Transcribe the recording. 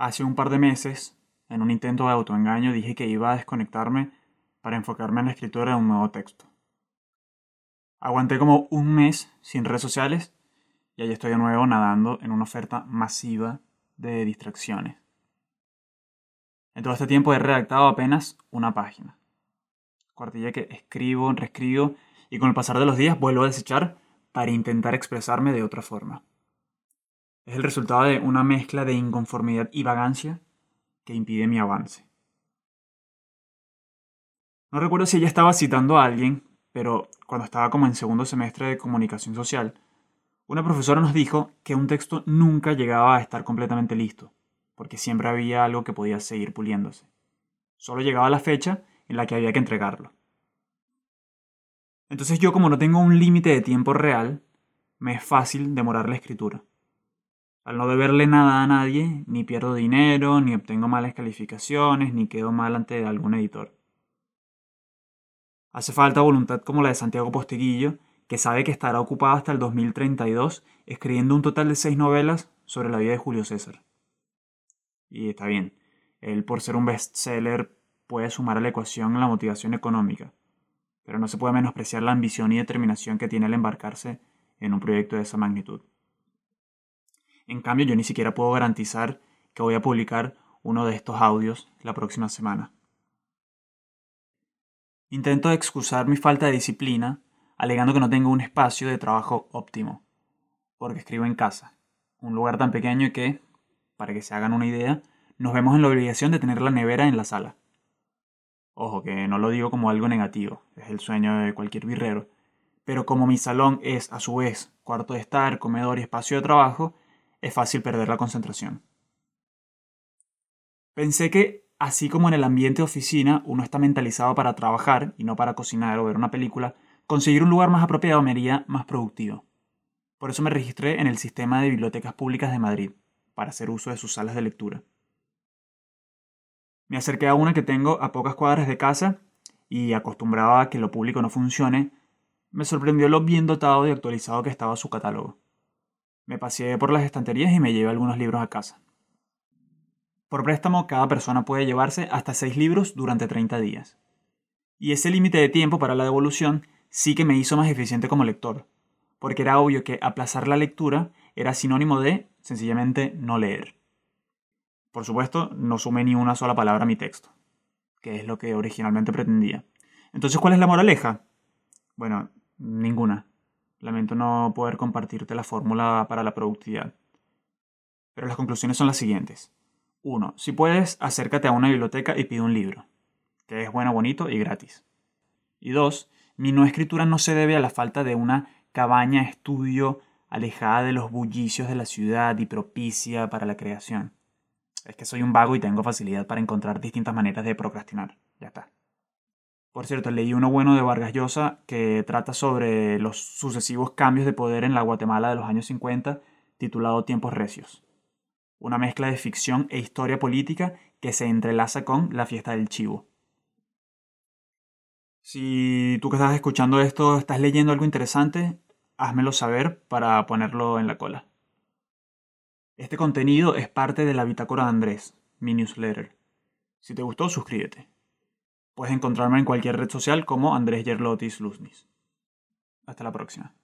Hace un par de meses, en un intento de autoengaño, dije que iba a desconectarme para enfocarme en la escritura de un nuevo texto. Aguanté como un mes sin redes sociales y ahí estoy de nuevo nadando en una oferta masiva de distracciones. En todo este tiempo he redactado apenas una página. Cuartilla que escribo, reescribo y con el pasar de los días vuelvo a desechar para intentar expresarme de otra forma. Es el resultado de una mezcla de inconformidad y vagancia que impide mi avance. No recuerdo si ella estaba citando a alguien, pero cuando estaba como en segundo semestre de comunicación social, una profesora nos dijo que un texto nunca llegaba a estar completamente listo, porque siempre había algo que podía seguir puliéndose. Solo llegaba la fecha en la que había que entregarlo. Entonces yo como no tengo un límite de tiempo real, me es fácil demorar la escritura. Al no deberle nada a nadie, ni pierdo dinero, ni obtengo malas calificaciones, ni quedo mal ante algún editor. Hace falta voluntad como la de Santiago Posteguillo, que sabe que estará ocupado hasta el 2032 escribiendo un total de seis novelas sobre la vida de Julio César. Y está bien, él por ser un bestseller puede sumar a la ecuación la motivación económica, pero no se puede menospreciar la ambición y determinación que tiene al embarcarse en un proyecto de esa magnitud. En cambio, yo ni siquiera puedo garantizar que voy a publicar uno de estos audios la próxima semana. Intento excusar mi falta de disciplina alegando que no tengo un espacio de trabajo óptimo, porque escribo en casa, un lugar tan pequeño que, para que se hagan una idea, nos vemos en la obligación de tener la nevera en la sala. Ojo, que no lo digo como algo negativo, es el sueño de cualquier birrero, pero como mi salón es a su vez cuarto de estar, comedor y espacio de trabajo, es fácil perder la concentración. Pensé que, así como en el ambiente de oficina uno está mentalizado para trabajar y no para cocinar o ver una película, conseguir un lugar más apropiado me haría más productivo. Por eso me registré en el sistema de bibliotecas públicas de Madrid, para hacer uso de sus salas de lectura. Me acerqué a una que tengo a pocas cuadras de casa y acostumbrado a que lo público no funcione, me sorprendió lo bien dotado y actualizado que estaba su catálogo. Me paseé por las estanterías y me llevé algunos libros a casa. Por préstamo, cada persona puede llevarse hasta 6 libros durante 30 días. Y ese límite de tiempo para la devolución sí que me hizo más eficiente como lector, porque era obvio que aplazar la lectura era sinónimo de, sencillamente, no leer. Por supuesto, no sumé ni una sola palabra a mi texto, que es lo que originalmente pretendía. Entonces, ¿cuál es la moraleja? Bueno, ninguna. Lamento no poder compartirte la fórmula para la productividad. Pero las conclusiones son las siguientes. 1. Si puedes, acércate a una biblioteca y pide un libro, que es bueno, bonito y gratis. Y 2. Mi no escritura no se debe a la falta de una cabaña estudio alejada de los bullicios de la ciudad y propicia para la creación. Es que soy un vago y tengo facilidad para encontrar distintas maneras de procrastinar. Ya está. Por cierto, leí uno bueno de Vargas Llosa que trata sobre los sucesivos cambios de poder en la Guatemala de los años 50, titulado Tiempos Recios. Una mezcla de ficción e historia política que se entrelaza con la fiesta del chivo. Si tú que estás escuchando esto estás leyendo algo interesante, házmelo saber para ponerlo en la cola. Este contenido es parte de la bitácora de Andrés, mi newsletter. Si te gustó, suscríbete. Puedes encontrarme en cualquier red social como Andrés Yerlotis Luznis. Hasta la próxima.